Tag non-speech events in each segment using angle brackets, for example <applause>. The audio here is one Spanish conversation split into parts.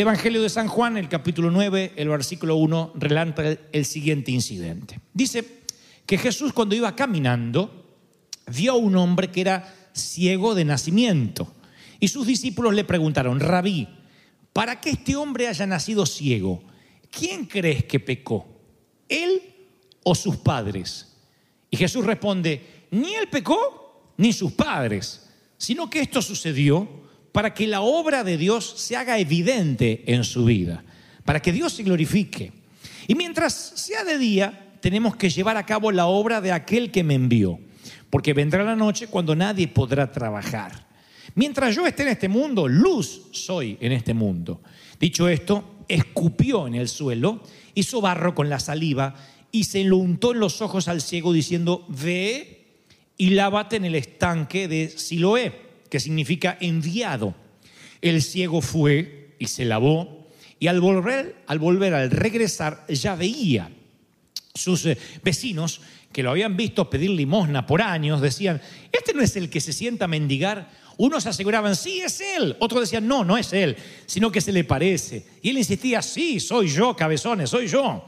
El Evangelio de San Juan, el capítulo 9, el versículo 1, relata el, siguiente incidente. Dice que Jesús cuando iba caminando vio a un hombre que era ciego de nacimiento. Y sus discípulos le preguntaron, rabí, para que este hombre haya nacido ciego, ¿quién crees que pecó? ¿Él o sus padres? Y Jesús responde, ni él pecó ni sus padres, sino que esto sucedió para que la obra de Dios se haga evidente en su vida, para que Dios se glorifique. Y mientras sea de día, tenemos que llevar a cabo la obra de aquel que me envió, porque vendrá la noche cuando nadie podrá trabajar. Mientras yo esté en este mundo, luz soy en este mundo. Dicho esto, escupió en el suelo, hizo barro con la saliva y se lo untó en los ojos al ciego diciendo, ve y lávate en el estanque de Siloé, que significa enviado. El ciego fue y se lavó y al volver, al volver, al regresar, ya veía. Sus eh, vecinos que lo habían visto pedir limosna por años decían, este no es el que se sienta a mendigar. Unos aseguraban, sí, es él. Otros decían, no, no es él, sino que se le parece. Y él insistía, sí, soy yo, cabezones, soy yo.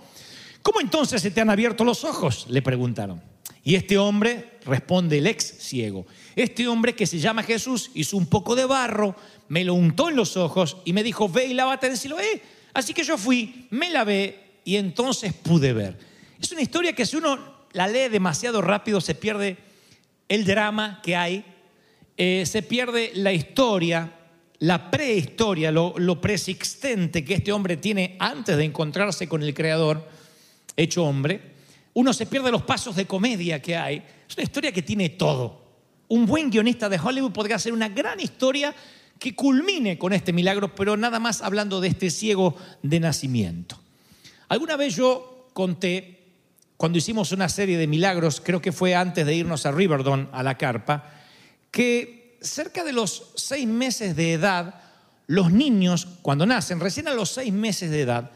¿Cómo entonces se te han abierto los ojos? Le preguntaron. Y este hombre responde el ex ciego. Este hombre que se llama Jesús hizo un poco de barro, me lo untó en los ojos y me dijo, ve y lávate en Siloé. Así que yo fui, me lavé y entonces pude ver. Es una historia que si uno la lee demasiado rápido se pierde el drama que hay, eh, se pierde la historia, la prehistoria, lo, lo preexistente que este hombre tiene antes de encontrarse con el Creador hecho hombre. Uno se pierde los pasos de comedia que hay. Es una historia que tiene todo. Un buen guionista de Hollywood podría hacer una gran historia que culmine con este milagro, pero nada más hablando de este ciego de nacimiento. Alguna vez yo conté, cuando hicimos una serie de milagros, creo que fue antes de irnos a Riverdon, a la carpa, que cerca de los seis meses de edad, los niños, cuando nacen, recién a los seis meses de edad,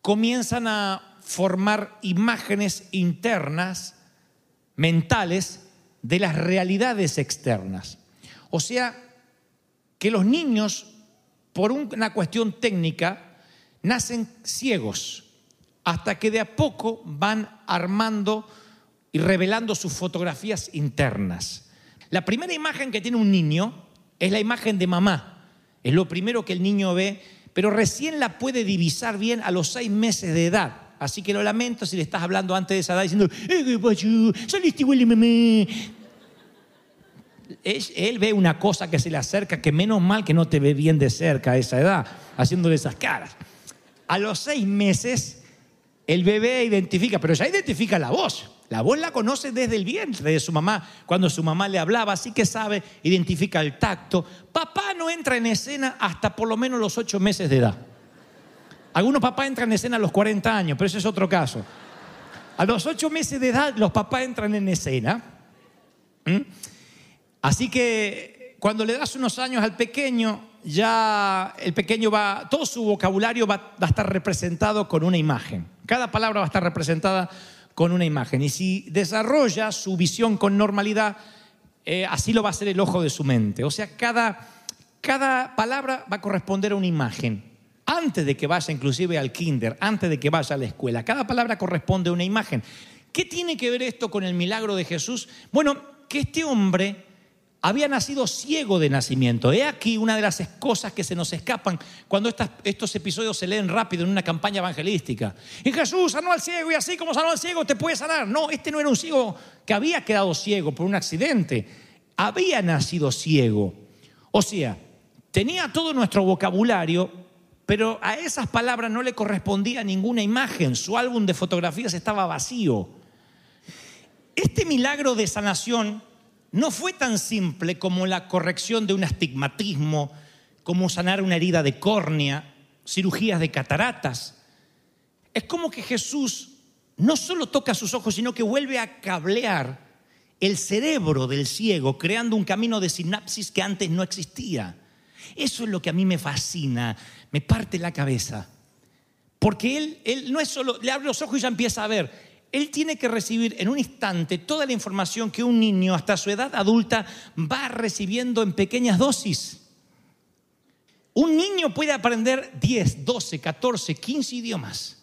comienzan a formar imágenes internas, mentales, de las realidades externas. O sea, que los niños, por una cuestión técnica, nacen ciegos, hasta que de a poco van armando y revelando sus fotografías internas. La primera imagen que tiene un niño es la imagen de mamá. Es lo primero que el niño ve, pero recién la puede divisar bien a los seis meses de edad. Así que lo lamento si le estás hablando antes de esa edad diciendo, "Eh. Saliste igual de mamá". Él, él ve una cosa que se le acerca, que menos mal que no te ve bien de cerca a esa edad, haciéndole esas caras. A los seis meses, el bebé identifica, pero ya identifica la voz. La voz la conoce desde el vientre de su mamá, cuando su mamá le hablaba, así que sabe, identifica el tacto. Papá no entra en escena hasta por lo menos los ocho meses de edad. Algunos papás entran en escena a los 40 años, pero ese es otro caso. A los ocho meses de edad los papás entran en escena. ¿Mm? Así que cuando le das unos años al pequeño, ya el pequeño va, todo su vocabulario va, va a estar representado con una imagen. Cada palabra va a estar representada con una imagen. Y si desarrolla su visión con normalidad, eh, así lo va a hacer el ojo de su mente. O sea, cada, cada palabra va a corresponder a una imagen. Antes de que vaya inclusive al kinder, antes de que vaya a la escuela. Cada palabra corresponde a una imagen. ¿Qué tiene que ver esto con el milagro de Jesús? Bueno, que este hombre había nacido ciego de nacimiento. He aquí una de las cosas que se nos escapan cuando estos episodios se leen rápido en una campaña evangelística. Y Jesús sanó al ciego y así como sanó al ciego te puede sanar. No, este no era un ciego que había quedado ciego por un accidente. Había nacido ciego. O sea, tenía todo nuestro vocabulario, pero a esas palabras no le correspondía ninguna imagen. Su álbum de fotografías estaba vacío. Este milagro de sanación no fue tan simple como la corrección de un astigmatismo, como sanar una herida de córnea, cirugías de cataratas. Es como que Jesús no solo toca sus ojos, sino que vuelve a cablear el cerebro del ciego, creando un camino de sinapsis que antes no existía. Eso es lo que a mí me fascina, me parte la cabeza. Porque él, él no es solo, le abre los ojos y ya empieza a ver. Él tiene que recibir en un instante toda la información que un niño hasta su edad adulta va recibiendo en pequeñas dosis. Un niño puede aprender 10, 12, 14, 15 idiomas.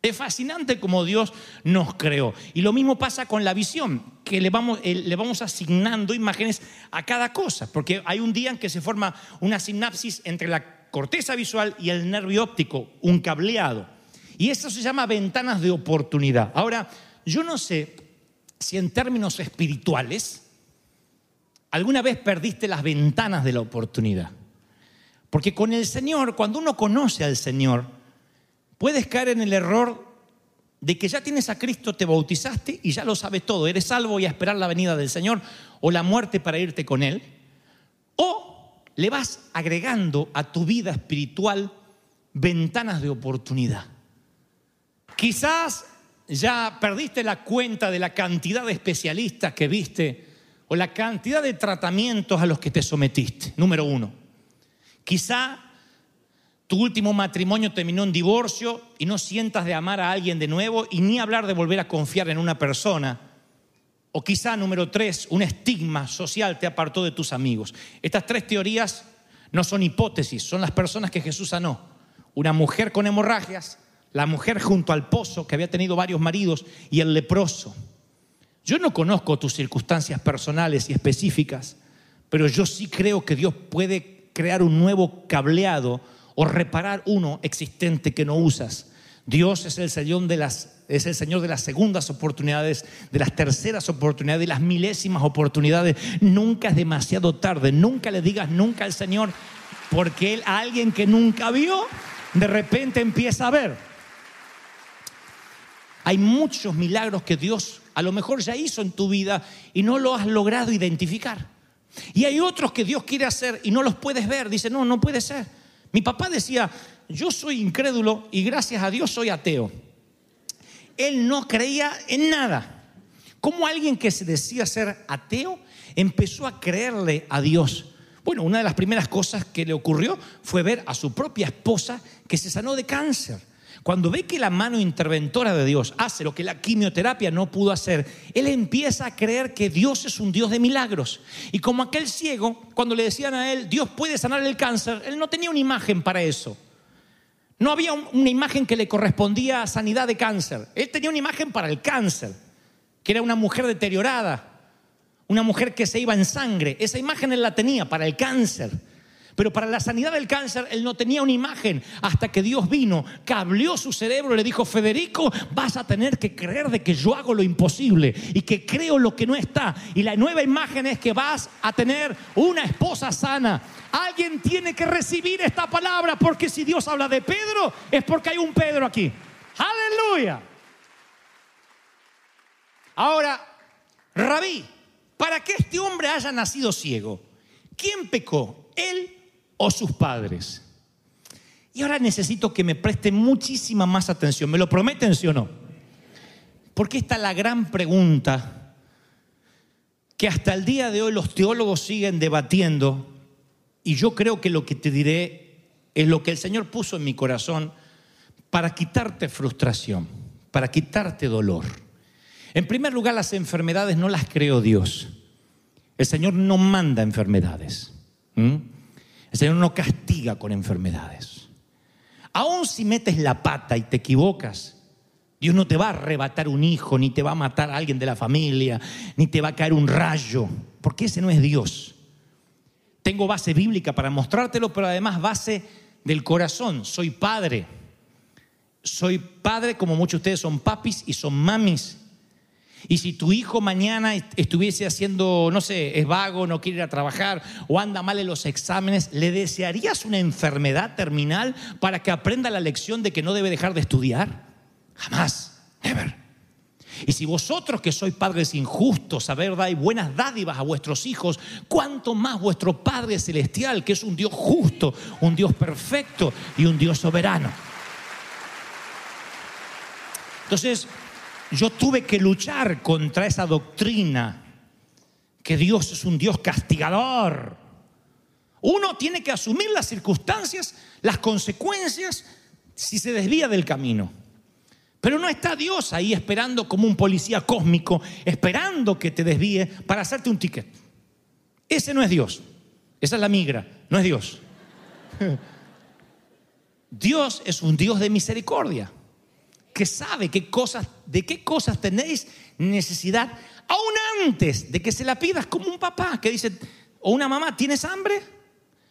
Es fascinante como Dios nos creó. Y lo mismo pasa con la visión, que le vamos, eh, le vamos asignando imágenes a cada cosa, porque hay un día en que se forma una sinapsis entre la corteza visual y el nervio óptico, un cableado. Y eso se llama ventanas de oportunidad. Ahora, yo no sé si en términos espirituales alguna vez perdiste las ventanas de la oportunidad. Porque con el Señor, cuando uno conoce al Señor, puedes caer en el error de que ya tienes a Cristo, te bautizaste y ya lo sabes todo. Eres salvo y a esperar la venida del Señor o la muerte para irte con Él. O le vas agregando a tu vida espiritual ventanas de oportunidad. Quizás ya perdiste la cuenta de la cantidad de especialistas que viste o la cantidad de tratamientos a los que te sometiste. Número uno. Quizá tu último matrimonio terminó en divorcio y no sientas de amar a alguien de nuevo y ni hablar de volver a confiar en una persona. O quizá, número tres, un estigma social te apartó de tus amigos. Estas tres teorías no son hipótesis, son las personas que Jesús sanó. Una mujer con hemorragias, la mujer junto al pozo que había tenido varios maridos y el leproso. Yo no conozco tus circunstancias personales y específicas, pero yo sí creo que Dios puede crear un nuevo cableado o reparar uno existente que no usas. Dios es el Señor de las es el Señor de las segundas oportunidades, de las terceras oportunidades, de las milésimas oportunidades. Nunca es demasiado tarde, nunca le digas nunca al Señor, porque él a alguien que nunca vio, de repente empieza a ver. Hay muchos milagros que Dios a lo mejor ya hizo en tu vida y no lo has logrado identificar. Y hay otros que Dios quiere hacer y no los puedes ver. Dice, no, no puede ser. Mi papá decía, yo soy incrédulo y gracias a Dios soy ateo. Él no creía en nada. ¿Cómo alguien que se decía ser ateo empezó a creerle a Dios? Bueno, una de las primeras cosas que le ocurrió fue ver a su propia esposa que se sanó de cáncer. Cuando ve que la mano interventora de Dios hace lo que la quimioterapia no pudo hacer, él empieza a creer que Dios es un Dios de milagros. Y como aquel ciego, cuando le decían a él, Dios puede sanar el cáncer, él no tenía una imagen para eso. No había un- una imagen que le correspondía a sanidad de cáncer. Él tenía una imagen para el cáncer, que era una mujer deteriorada, una mujer que se iba en sangre. Esa imagen él la tenía para el cáncer. Pero para la sanidad del cáncer él no tenía una imagen hasta que Dios vino, cableó su cerebro y le dijo, Federico, vas a tener que creer de que yo hago lo imposible y que creo lo que no está. Y la nueva imagen es que vas a tener una esposa sana. Alguien tiene que recibir esta palabra porque si Dios habla de Pedro es porque hay un Pedro aquí. Aleluya. Ahora, Rabí, para que este hombre haya nacido ciego, ¿quién pecó? ¿Él o sus padres? Y ahora necesito que me presten muchísima más atención. ¿Me lo prometen, sí o no? Porque esta es la gran pregunta que hasta el día de hoy los teólogos siguen debatiendo y yo creo que lo que te diré es lo que el Señor puso en mi corazón para quitarte frustración, para quitarte dolor. En primer lugar, las enfermedades no las creó Dios. El Señor no manda enfermedades. El Señor no castiga con enfermedades. aun si metes la pata y te equivocas, Dios no te va a arrebatar un hijo, ni te va a matar a alguien de la familia, ni te va a caer un rayo, porque ese no es Dios. Tengo base bíblica para mostrártelo, pero además base del corazón. Soy padre. Soy padre como muchos de ustedes son papis y son mamis. Y si tu hijo mañana estuviese haciendo, no sé, es vago, no quiere ir a trabajar o anda mal en los exámenes, ¿le desearías una enfermedad terminal para que aprenda la lección de que no debe dejar de estudiar? Jamás, never. Y si vosotros que sois padres injustos, saber dar buenas dádivas a vuestros hijos, cuánto más vuestro Padre Celestial, que es un Dios justo, un Dios perfecto y un Dios soberano. Entonces, yo tuve que luchar contra esa doctrina que Dios es un Dios castigador. Uno tiene que asumir las circunstancias, las consecuencias, si se desvía del camino. Pero no está Dios ahí esperando como un policía cósmico, esperando que te desvíe para hacerte un ticket. Ese no es Dios. Esa es la migra, no es Dios. <laughs> Dios es un Dios de misericordia, que sabe qué cosas, de qué cosas tenéis necesidad, aún antes de que se la pidas, como un papá que dice, o una mamá, ¿tienes hambre?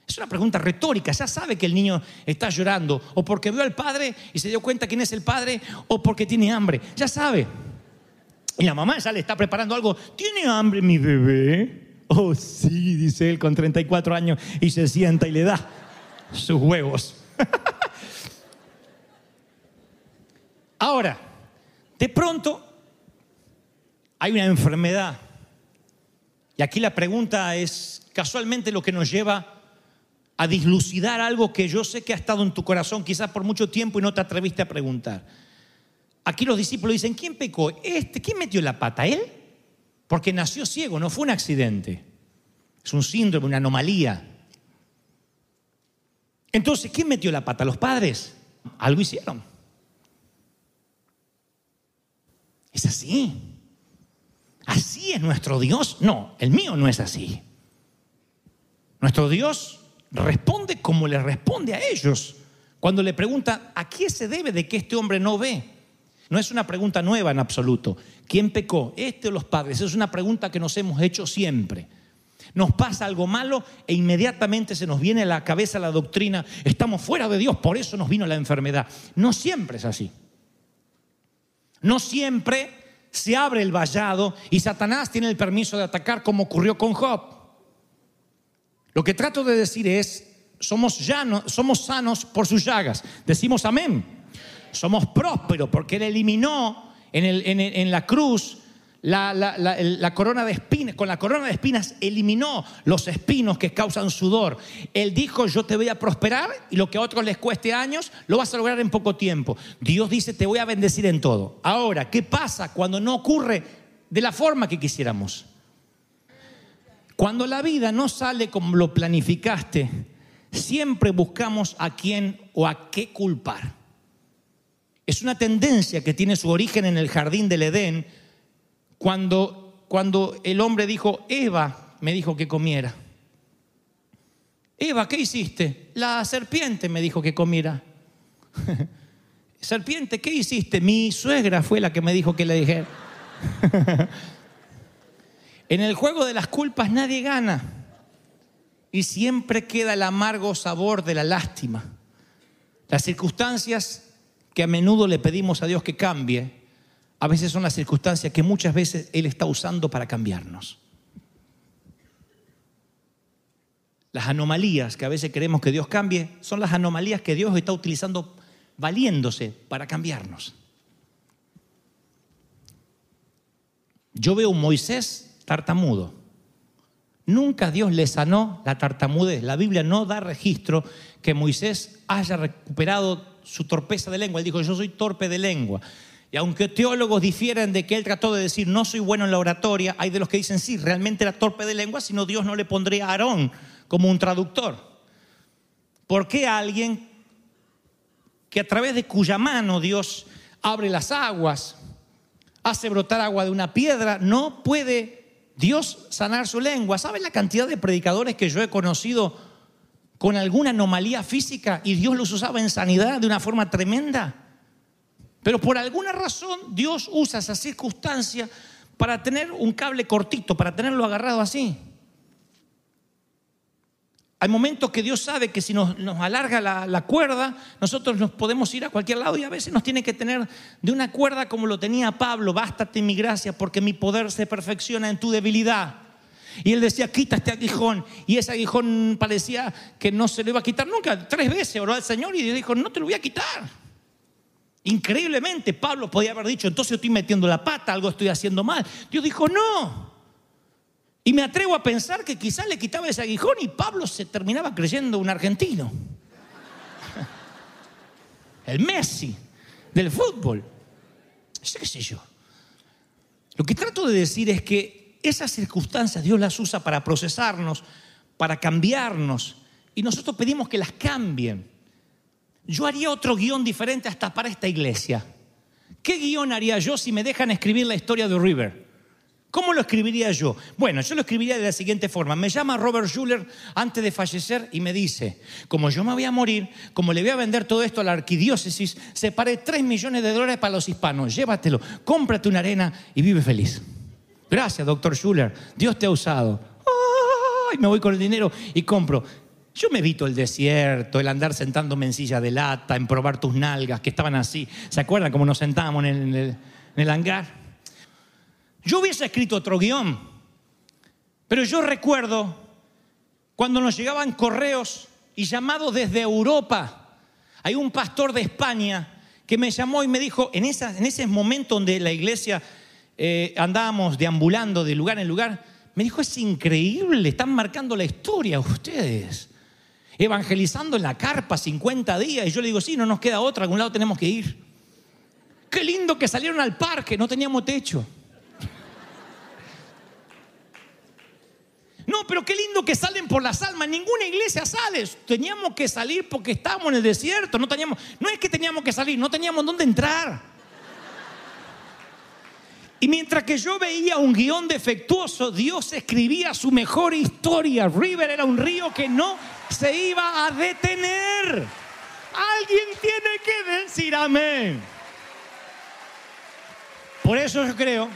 Es una pregunta retórica, ya sabe que el niño está llorando, o porque vio al padre y se dio cuenta quién es el padre, o porque tiene hambre, ya sabe. Y la mamá ya le está preparando algo, ¿tiene hambre mi bebé? Oh, sí, dice él con 34 años y se sienta y le da sus huevos. <laughs> Ahora, de pronto hay una enfermedad. Y aquí la pregunta es casualmente lo que nos lleva a dislucidar algo que yo sé que ha estado en tu corazón quizás por mucho tiempo y no te atreviste a preguntar. Aquí los discípulos dicen, ¿quién pecó? Este, ¿quién metió la pata? ¿Él? Porque nació ciego, no fue un accidente. Es un síndrome, una anomalía. Entonces, ¿quién metió la pata? ¿Los padres? Algo hicieron. Es así. ¿Así es nuestro Dios? No, el mío no es así. Nuestro Dios responde como le responde a ellos. Cuando le pregunta, ¿a qué se debe de que este hombre no ve? No es una pregunta nueva en absoluto. ¿Quién pecó? ¿Este o los padres? Es una pregunta que nos hemos hecho siempre. Nos pasa algo malo e inmediatamente se nos viene a la cabeza la doctrina, estamos fuera de Dios, por eso nos vino la enfermedad. No siempre es así. No siempre se abre el vallado y Satanás tiene el permiso de atacar como ocurrió con Job. Lo que trato de decir es, somos, somos sanos por sus llagas. Decimos amén. Somos prósperos porque Él eliminó en, el, en la cruz la, corona de espinas, con la corona de espinas eliminó los espinos que causan sudor. Él dijo, yo te voy a prosperar y lo que a otros les cueste años, lo vas a lograr en poco tiempo. Dios dice, te voy a bendecir en todo. Ahora, ¿qué pasa cuando no ocurre de la forma que quisiéramos? Cuando la vida no sale como lo planificaste, siempre buscamos a quién o a qué culpar. Es una tendencia que tiene su origen en el jardín del Edén, cuando, cuando el hombre dijo, Eva me dijo que comiera. Eva, ¿qué hiciste? La serpiente me dijo que comiera. <laughs> serpiente, ¿qué hiciste? Mi suegra fue la que me dijo que le dijera. <laughs> En el juego de las culpas nadie gana y siempre queda el amargo sabor de la lástima. Las circunstancias que a menudo le pedimos a Dios que cambie, a veces son las circunstancias que muchas veces Él está usando para cambiarnos. Las anomalías que a veces queremos que Dios cambie son las anomalías que Dios está utilizando valiéndose para cambiarnos. Yo veo un Moisés tartamudo. Nunca Dios le sanó la tartamudez. La Biblia no da registro que Moisés haya recuperado su torpeza de lengua. Él dijo, yo soy torpe de lengua. Y aunque teólogos difieren de que él trató de decir, no soy bueno en la oratoria, hay de los que dicen, sí, realmente era torpe de lengua, sino Dios no le pondría a Aarón como un traductor. ¿Por qué alguien que a través de cuya mano Dios abre las aguas, hace brotar agua de una piedra, no puede Dios sanar su lengua. ¿Saben la cantidad de predicadores que yo he conocido con alguna anomalía física y Dios los usaba en sanidad de una forma tremenda. Pero por alguna razón Dios usa esa circunstancia para tener un cable cortito, para tenerlo agarrado así. Hay momentos que Dios sabe que si nos, nos alarga la, cuerda, nosotros nos podemos ir a cualquier lado y a veces nos tiene que tener de una cuerda como lo tenía Pablo, bástate mi gracia porque mi poder se perfecciona en tu debilidad. Y él decía, quita este aguijón. Y ese aguijón parecía que no se lo iba a quitar nunca. Tres veces oró al Señor y dijo, no te lo voy a quitar. Increíblemente, Pablo podía haber dicho, entonces estoy metiendo la pata, algo estoy haciendo mal. Dios dijo, no. Y me atrevo a pensar que quizás le quitaba ese aguijón y Pablo se terminaba creyendo un argentino. <laughs> El Messi del fútbol. ¿Qué sé yo? Lo que trato de decir es que esas circunstancias Dios las usa para procesarnos, para cambiarnos. Y nosotros pedimos que las cambien. Yo haría otro guion diferente hasta para esta iglesia. ¿Qué guion haría yo si me dejan escribir la historia de River? ¿Cómo lo escribiría yo? Bueno, yo lo escribiría de la siguiente forma. Me llama Robert Schuller antes de fallecer y me dice, como yo me voy a morir, como le voy a vender todo esto a la arquidiócesis, separé 3 millones de dólares para los hispanos. Llévatelo, cómprate una arena y vive feliz. Gracias, doctor Schuller. Dios te ha usado. ¡Ay! Me voy con el dinero y compro. Yo me evito el desierto, el andar sentándome en silla de lata, en probar tus nalgas, que estaban así. ¿Se acuerdan cómo nos sentábamos en el, hangar? Yo hubiese escrito otro guion, pero yo recuerdo cuando nos llegaban correos y llamados desde Europa. Hay un pastor de España que me llamó y me dijo, en, en ese momento donde la iglesia eh, andábamos deambulando de lugar en lugar, me dijo, es increíble, están marcando la historia ustedes. Evangelizando en la carpa 50 días. Y yo le digo, sí, no nos queda otra, algún lado tenemos que ir. Qué lindo que salieron al parque, no teníamos techo. No, pero qué lindo que salen por las almas. Ninguna iglesia sale. Teníamos que salir porque estábamos en el desierto. No, teníamos, no es que teníamos que salir, no teníamos dónde entrar. Y mientras que yo veía un guion defectuoso, Dios escribía su mejor historia. River era un río que no se iba a detener. Alguien tiene que decir amén. Por eso yo creo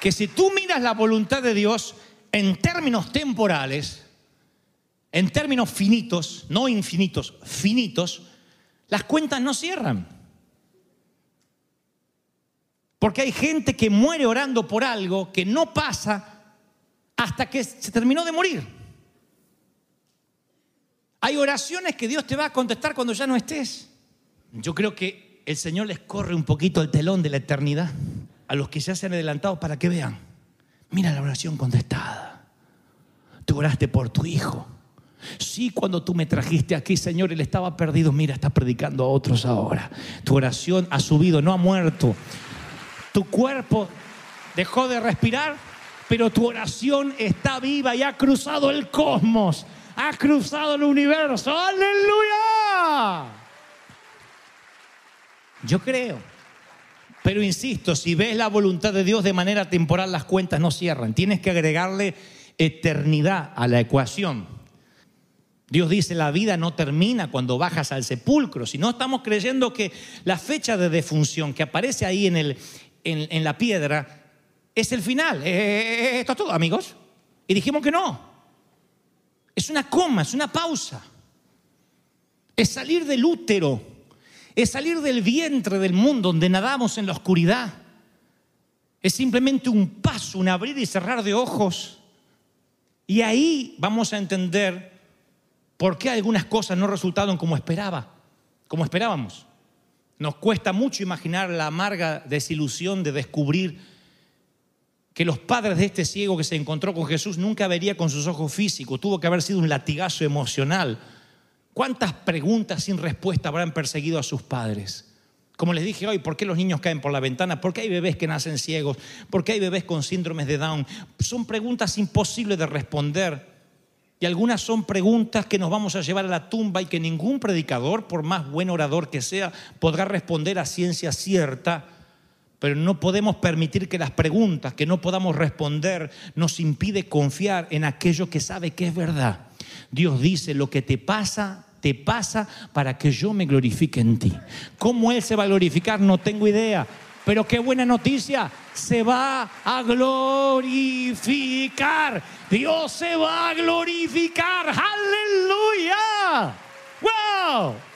que si tú miras la voluntad de Dios, en términos temporales, en términos finitos, no infinitos, finitos, las cuentas no cierran. Porque hay gente que muere orando por algo que no pasa hasta que se terminó de morir. Hay oraciones que Dios te va a contestar cuando ya no estés. Yo creo que el Señor les corre un poquito el telón de la eternidad a los que ya se han adelantado para que vean. Mira la oración contestada. Tú oraste por tu hijo. Sí, cuando tú me trajiste aquí, Señor, él estaba perdido. Mira, está predicando a otros ahora. Tu oración ha subido, no ha muerto. Tu cuerpo dejó de respirar, pero tu oración está viva y ha cruzado el cosmos. Ha cruzado el universo. Aleluya. Yo creo. Pero insisto, si ves la voluntad de Dios de manera temporal, las cuentas no cierran. Tienes que agregarle eternidad a la ecuación. Dios dice, la vida no termina cuando bajas al sepulcro, si no estamos creyendo que la fecha de defunción que aparece ahí en, el, en, la piedra es el final. Eh, esto es todo, amigos. Y dijimos que no. Es una coma, es una pausa. Es salir del útero es salir del vientre del mundo donde nadamos en la oscuridad. Es simplemente un paso, un abrir y cerrar de ojos. Y ahí vamos a entender por qué algunas cosas no resultaron como esperaba, como esperábamos. Nos cuesta mucho imaginar la amarga desilusión de descubrir que los padres de este ciego que se encontró con Jesús nunca vería con sus ojos físicos, tuvo que haber sido un latigazo emocional ¿Cuántas preguntas sin respuesta habrán perseguido a sus padres? Como les dije hoy, ¿por qué los niños caen por la ventana? ¿Por qué hay bebés que nacen ciegos? ¿Por qué hay bebés con síndromes de Down? Son preguntas imposibles de responder. Y algunas son preguntas que nos vamos a llevar a la tumba y que ningún predicador, por más buen orador que sea, podrá responder a ciencia cierta. Pero no podemos permitir que las preguntas que no podamos responder nos impide confiar en aquello que sabe que es verdad. Dios dice, lo que te pasa, te pasa para que yo me glorifique en ti. ¿Cómo Él se va a glorificar? No tengo idea. Pero qué buena noticia, se va a glorificar. Dios se va a glorificar. Aleluya. ¡Wow!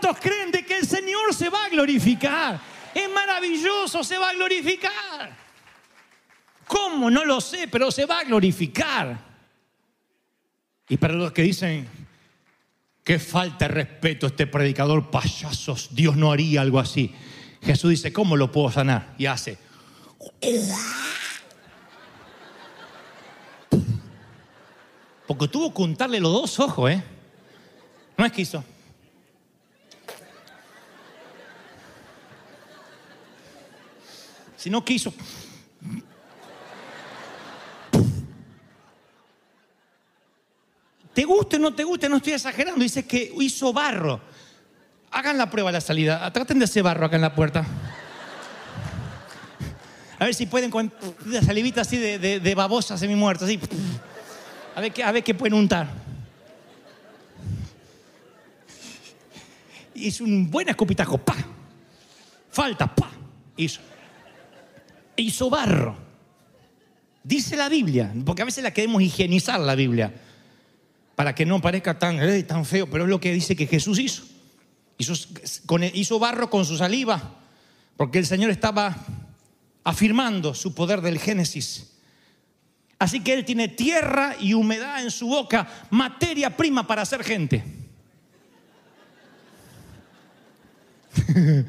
¿Cuántos creen de que el Señor se va a glorificar? Es maravilloso, se va a glorificar. ¿Cómo? No lo sé, pero se va a glorificar. Y para los que dicen, qué falta de respeto este predicador, payasos, Dios no haría algo así. Jesús dice, ¿cómo lo puedo sanar? Y hace. Porque tuvo que untarle los dos ojos, ¿eh? No es que hizo. Sino que hizo. ¿Te guste o no te guste? No estoy exagerando. Dice que hizo barro. Hagan la prueba a la salida. Traten de hacer barro acá en la puerta. A ver si pueden con la salivita así de, de, de babosa semi-muerta. Así. A ver, qué, a ver qué pueden untar. Hizo un buen escupitajo. ¡Pa! Falta. ¡Pa! Hizo. Hizo barro. Dice la Biblia. Porque a veces la queremos higienizar la Biblia para que no parezca tan, eh, tan feo, pero es lo que dice que Jesús hizo. Hizo, hizo barro con su saliva, porque el Señor estaba afirmando su poder del Génesis. Así que Él tiene tierra y humedad en su boca, materia prima para hacer gente. <laughs>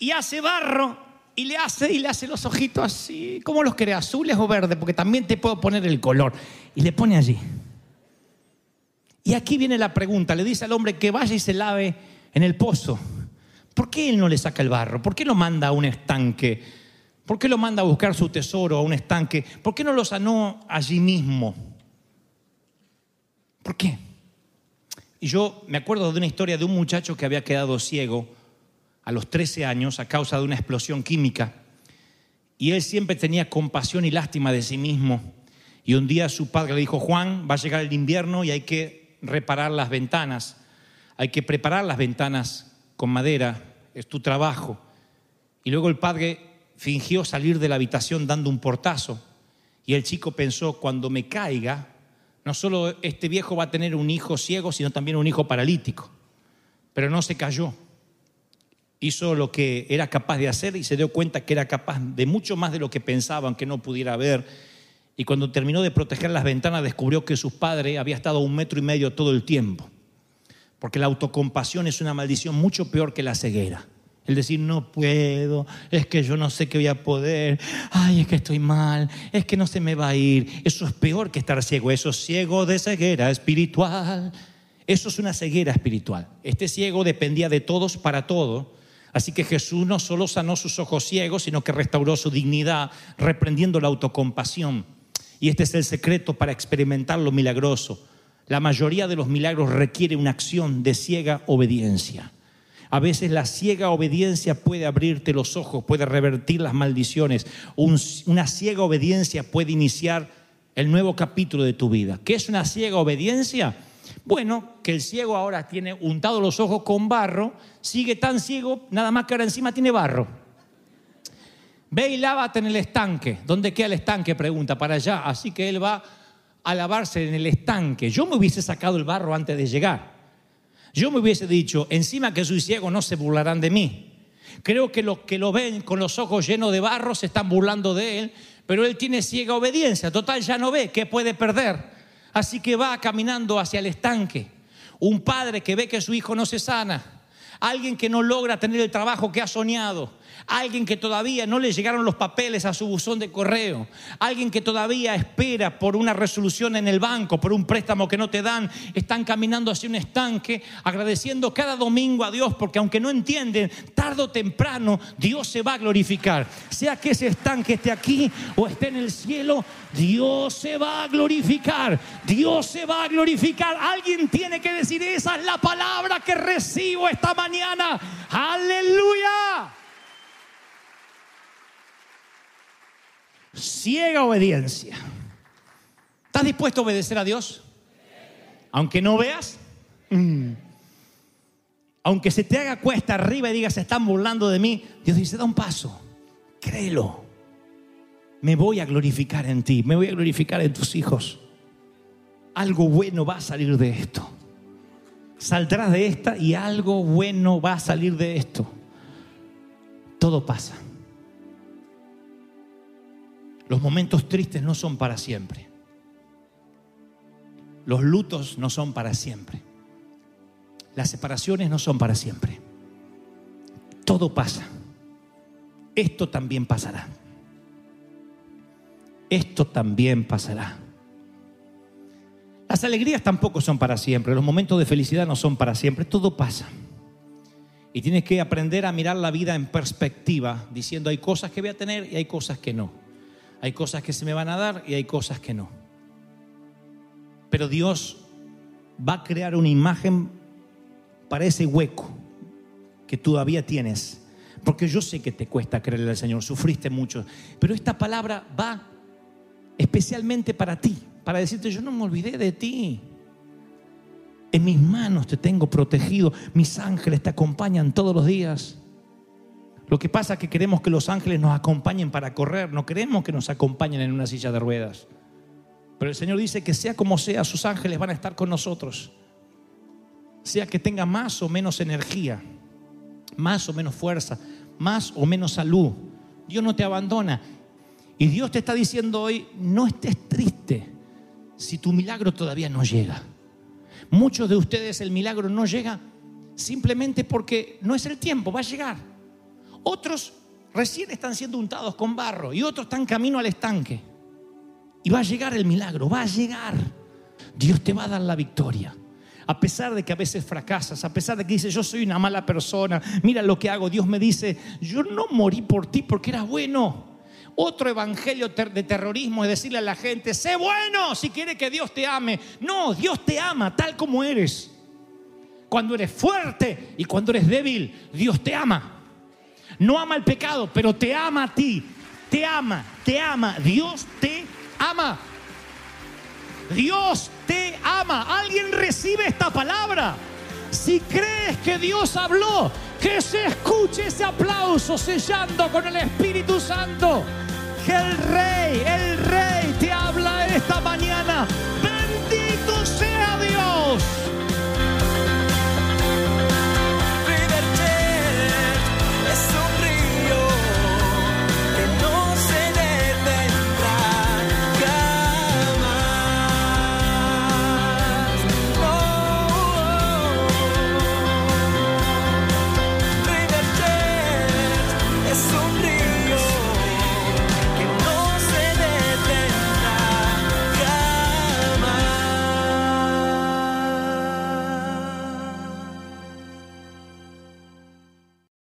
y hace barro y le hace y le hace los ojitos así, ¿cómo los quiere? ¿Azules o verdes? Porque también te puedo poner el color. Y le pone allí. Y aquí viene la pregunta, le dice al hombre que vaya y se lave en el pozo. ¿Por qué él no le saca el barro? ¿Por qué lo manda a un estanque? ¿Por qué lo manda a buscar su tesoro a un estanque? ¿Por qué no lo sanó allí mismo? ¿Por qué? Y yo me acuerdo de una historia de un muchacho que había quedado ciego a los 13 años a causa de una explosión química. Y él siempre tenía compasión y lástima de sí mismo. Y un día su padre le dijo, Juan, va a llegar el invierno y hay que reparar las ventanas. Hay que preparar las ventanas con madera, es tu trabajo. Y luego el padre fingió salir de la habitación dando un portazo. Y el chico pensó, cuando me caiga, no solo este viejo va a tener un hijo ciego, sino también un hijo paralítico. Pero no se cayó hizo lo que era capaz de hacer y se dio cuenta que era capaz de mucho más de lo que pensaban que no pudiera ver. Y cuando terminó de proteger las ventanas descubrió que su padre había estado a un metro y medio todo el tiempo. Porque la autocompasión es una maldición mucho peor que la ceguera. El decir, no puedo, es que yo no sé qué voy a poder, ay, es que estoy mal, es que no se me va a ir. Eso es peor que estar ciego, eso es ciego de ceguera espiritual. Eso es una ceguera espiritual. Este ciego dependía de todos para todo Así que Jesús no solo sanó sus ojos ciegos, sino que restauró su dignidad, reprendiendo la autocompasión. Y este es el secreto para experimentar lo milagroso. La mayoría de los milagros requiere una acción de ciega obediencia. A veces la ciega obediencia puede abrirte los ojos, puede revertir las maldiciones. una ciega obediencia puede iniciar el nuevo capítulo de tu vida. ¿Qué es una ciega obediencia? Bueno, que el ciego ahora tiene untado los ojos con barro, sigue tan ciego, nada más que ahora encima tiene barro. Ve y lávate en el estanque. ¿Dónde queda el estanque? Pregunta, para allá. Así que él va a lavarse en el estanque. Yo me hubiese sacado el barro antes de llegar. Yo me hubiese dicho, encima que soy ciego no se burlarán de mí. Creo que los que lo ven con los ojos llenos de barro se están burlando de él, pero él tiene ciega obediencia. Total, ya no ve, ¿qué puede perder? Así que va caminando hacia el estanque. Un padre que ve que su hijo no se sana. Alguien que no logra tener el trabajo que ha soñado alguien que todavía no le llegaron los papeles a su buzón de correo, alguien que todavía espera por una resolución en el banco, por un préstamo que no te dan, están caminando hacia un estanque, agradeciendo cada domingo a Dios, porque aunque no entienden, tarde o temprano Dios se va a glorificar. Sea que ese estanque esté aquí o esté en el cielo, Dios se va a glorificar. Dios se va a glorificar. Alguien tiene que decir, esa es la palabra que recibo esta mañana. Aleluya. Ciega obediencia. ¿Estás dispuesto a obedecer a Dios? Aunque no veas. Mm. Aunque se te haga cuesta arriba y digas, se están burlando de mí. Dios dice, da un paso. Créelo. Me voy a glorificar en ti. Me voy a glorificar en tus hijos. Algo bueno va a salir de esto. Saldrás de esta y algo bueno va a salir de esto. Todo pasa. Los momentos tristes no son para siempre. Los lutos no son para siempre. Las separaciones no son para siempre. Todo pasa. Esto también pasará. Esto también pasará. Las alegrías tampoco son para siempre. Los momentos de felicidad no son para siempre. Todo pasa. Y tienes que aprender a mirar la vida en perspectiva, diciendo hay cosas que voy a tener y hay cosas que no. Hay cosas que se me van a dar y hay cosas que no. Pero Dios va a crear una imagen para ese hueco que todavía tienes. Porque yo sé que te cuesta creerle al Señor, sufriste mucho. Pero esta palabra va especialmente para ti, para decirte, yo no me olvidé de ti. En mis manos te tengo protegido, mis ángeles te acompañan todos los días. Lo que pasa es que queremos que los ángeles nos acompañen para correr, no queremos que nos acompañen en una silla de ruedas. Pero el Señor dice que sea como sea, sus ángeles van a estar con nosotros. Sea que tenga más o menos energía, más o menos fuerza, más o menos salud. Dios no te abandona. Y Dios te está diciendo hoy, no estés triste si tu milagro todavía no llega. Muchos de ustedes el milagro no llega simplemente porque no es el tiempo, va a llegar. Otros recién están siendo untados con barro y otros están camino al estanque. Y va a llegar el milagro, va a llegar. Dios te va a dar la victoria. A pesar de que a veces fracasas, a pesar de que dices, yo soy una mala persona, mira lo que hago. Dios me dice, yo no morí por ti porque eras bueno. Otro evangelio de terrorismo es decirle a la gente, sé bueno si quiere que Dios te ame. No, Dios te ama tal como eres. Cuando eres fuerte y cuando eres débil, Dios te ama. No ama el pecado, pero te ama a ti. Te ama, te ama. Dios te ama. Dios te ama. ¿Alguien recibe esta palabra? Si crees que Dios habló, que se escuche ese aplauso sellando con el Espíritu Santo. Que el Rey, el